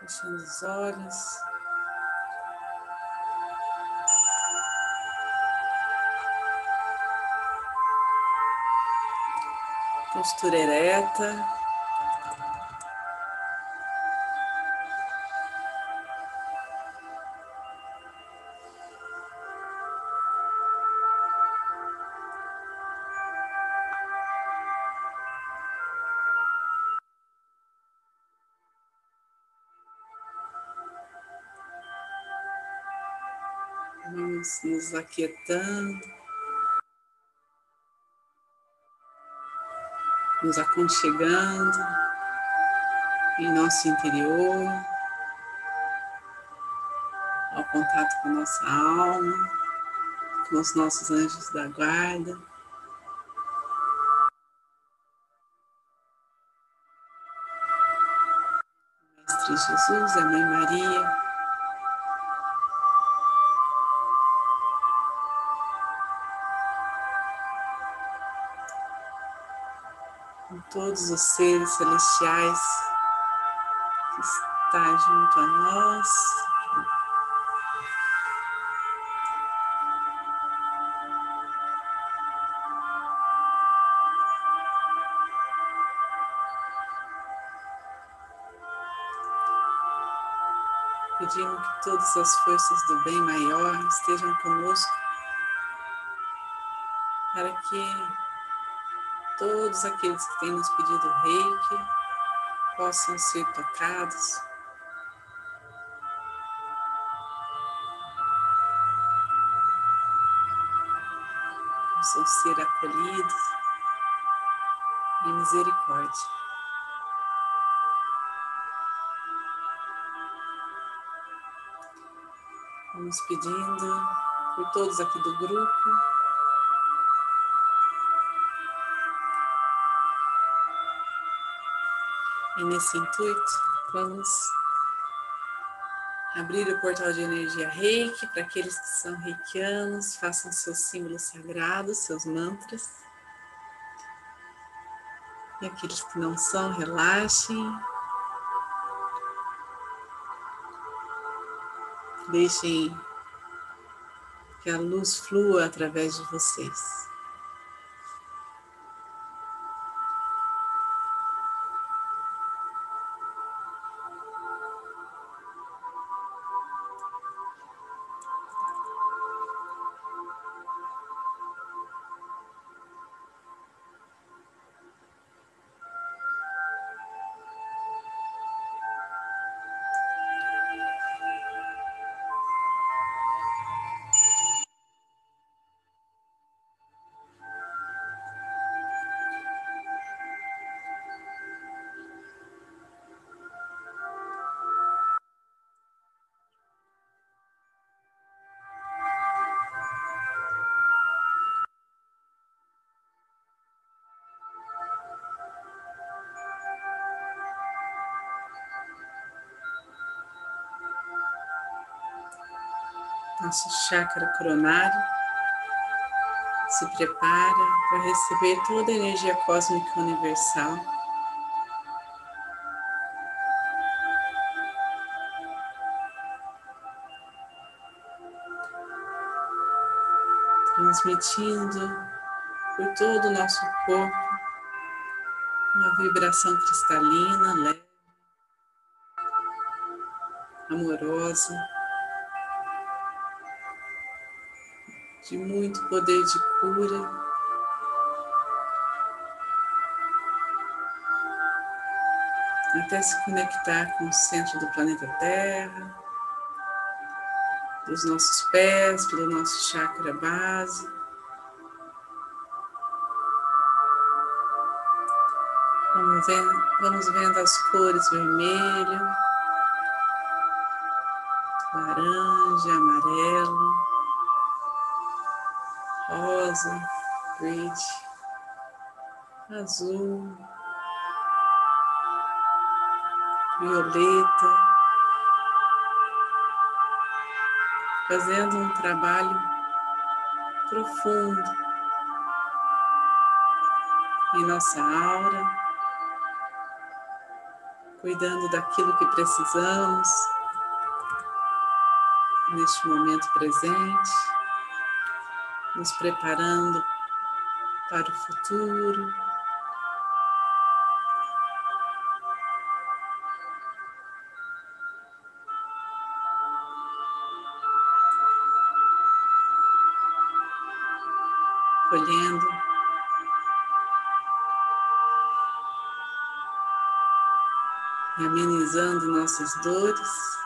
Fechando os olhos. Postura ereta. Vamos nos aquietando, nos aconchegando em nosso interior, ao contato com nossa alma, com os nossos anjos da guarda. Mestre Jesus, a Mãe Maria, todos os seres celestiais que está junto a nós. Pedimos que todas as forças do bem maior estejam conosco para que todos aqueles que têm nos pedido reiki possam ser tocados. Possam ser acolhidos em misericórdia. Vamos pedindo por todos aqui do grupo E nesse intuito, vamos abrir o portal de energia reiki para aqueles que são reikianos, façam seus símbolos sagrados, seus mantras. E aqueles que não são, relaxem. Deixem que a luz flua através de vocês. Nosso chakra coronário se prepara para receber toda a energia cósmica universal. Transmitindo por todo o nosso corpo uma vibração cristalina, leve, amorosa. De muito poder de cura. Até se conectar com o centro do planeta Terra, dos nossos pés, pelo nosso chakra base. Vamos vendo, vamos vendo as cores vermelho, laranja, amarelo rosa, verde, azul, violeta, fazendo um trabalho profundo em nossa aura, cuidando daquilo que precisamos neste momento presente, nos preparando para o futuro. Colhendo e amenizando nossas dores.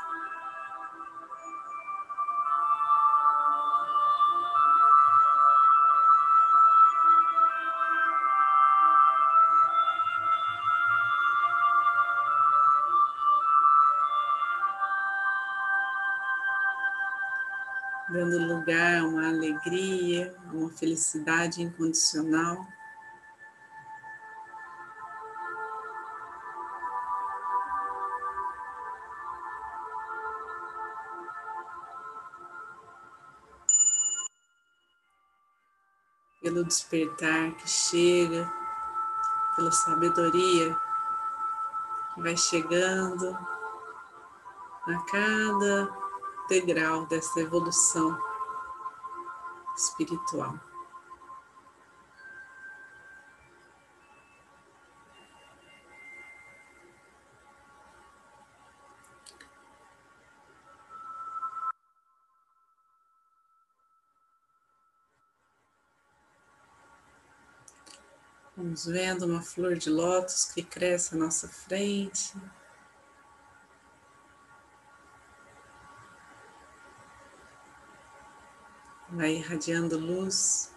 Lugar uma alegria, uma felicidade incondicional. Pelo despertar que chega, pela sabedoria que vai chegando a cada integral dessa evolução espiritual. Vamos vendo uma flor de lótus que cresce à nossa frente. Vai irradiando luz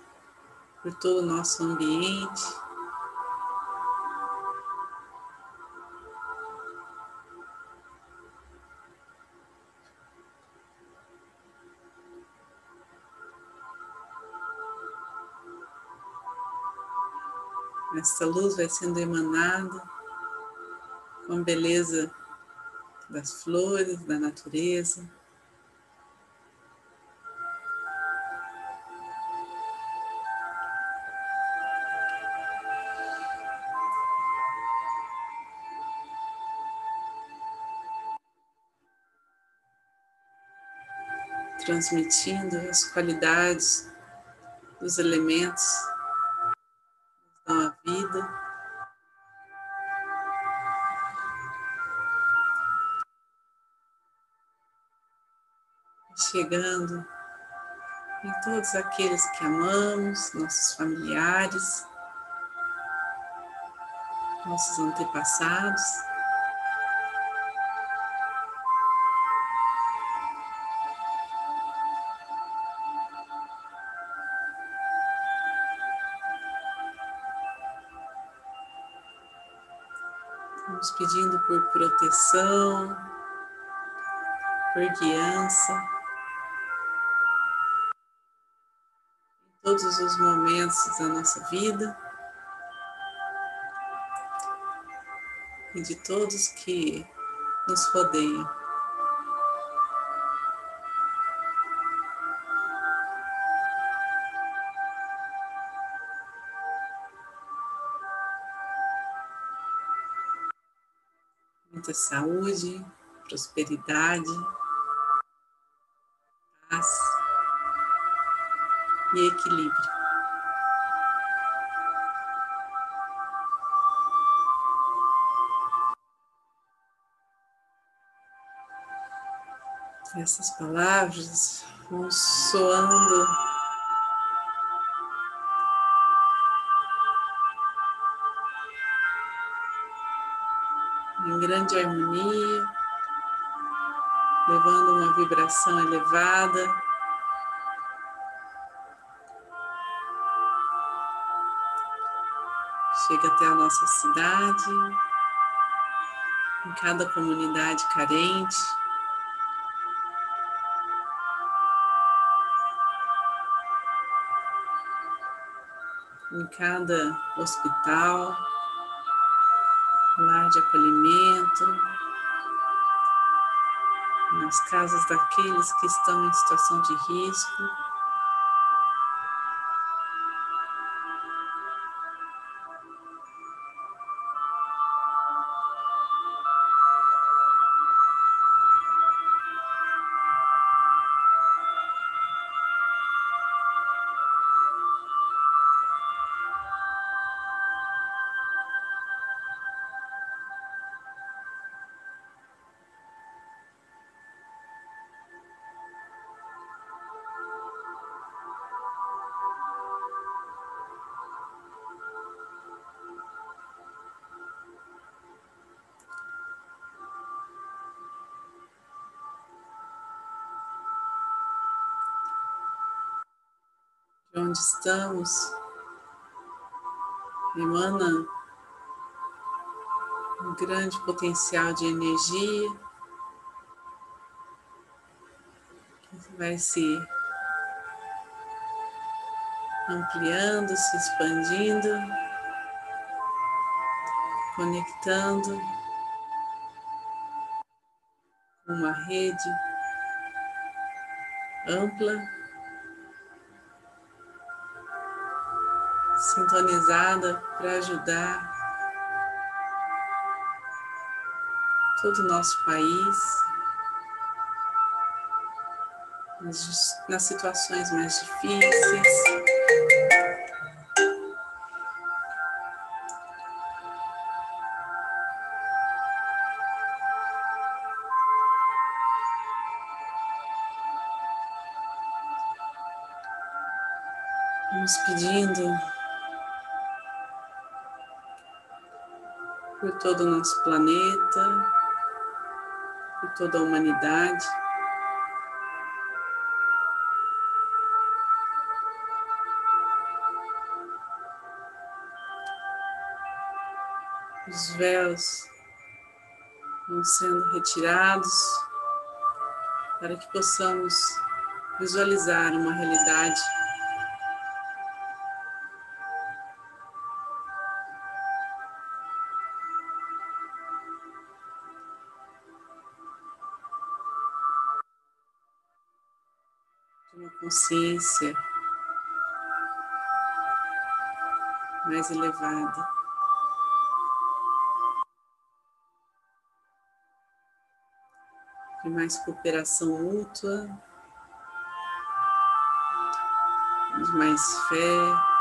por todo o nosso ambiente. Essa luz vai sendo emanada com a beleza das flores, da natureza. Transmitindo as qualidades dos elementos da vida. Chegando em todos aqueles que amamos, nossos familiares, nossos antepassados. Vamos pedindo por proteção, por guiança, em todos os momentos da nossa vida e de todos que nos rodeiam. Muita saúde, prosperidade, paz e equilíbrio. Essas palavras vão soando em grande harmonia, levando uma vibração elevada. Chega até a nossa cidade, em cada comunidade carente. Em cada hospital de acolhimento, nas casas daqueles que estão em situação de risco. Onde estamos. Emana um grande potencial de energia que vai se ampliando, se expandindo, conectando uma rede ampla, sintonizada para ajudar todo o nosso país nas situações mais difíceis. Pedindo por todo o nosso planeta, por toda a humanidade. Os véus vão sendo retirados para que possamos visualizar uma realidade consciência mais elevada. De mais cooperação mútua, de mais fé.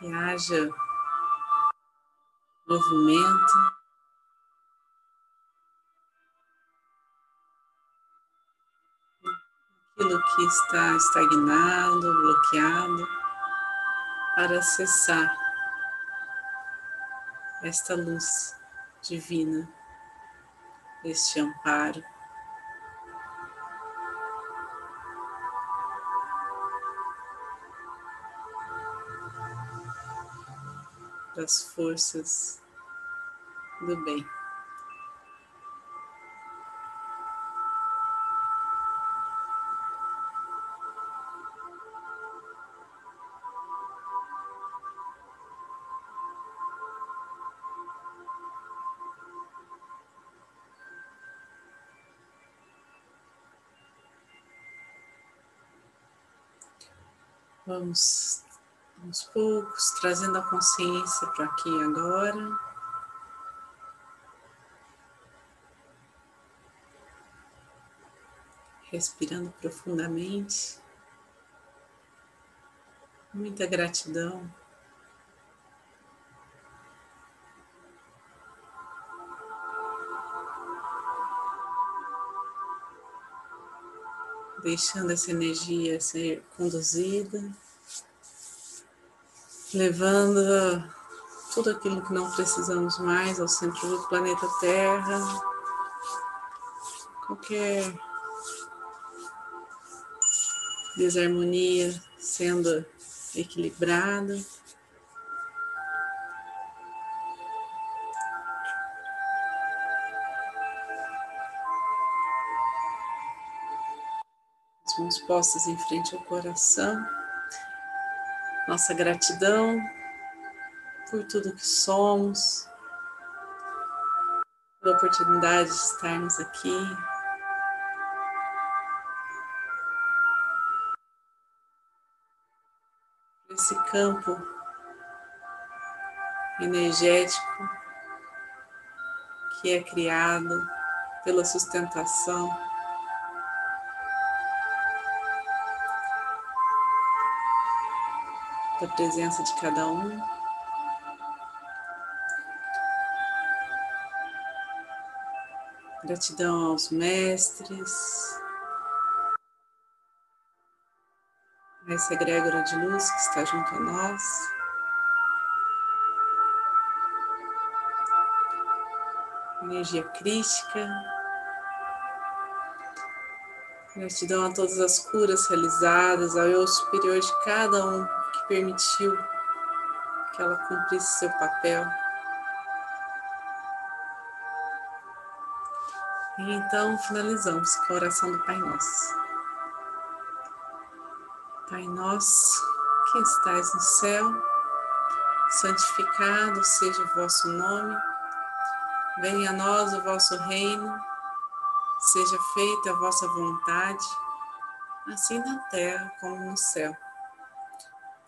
Que haja movimento. Aquilo que está estagnado, bloqueado, para acessar esta luz divina, este amparo. Das forças do bem. Vamos aos poucos, trazendo a consciência para aqui agora. Respirando profundamente. Muita gratidão. Deixando essa energia ser conduzida levando tudo aquilo que não precisamos mais ao centro do planeta Terra, qualquer desarmonia sendo equilibrada. As mãos postas em frente ao coração nossa gratidão por tudo que somos, pela oportunidade de estarmos aqui. esse campo energético que é criado pela sustentação da presença de cada um. Gratidão aos mestres, a essa egrégora de luz que está junto a nós. Energia crítica. Gratidão a todas as curas realizadas, ao eu superior de cada um permitiu que ela cumprisse seu papel. E então finalizamos com a oração do Pai Nosso. Pai nosso que estais no céu, santificado seja o vosso nome, venha a nós o vosso reino, seja feita a vossa vontade, assim na terra como no céu.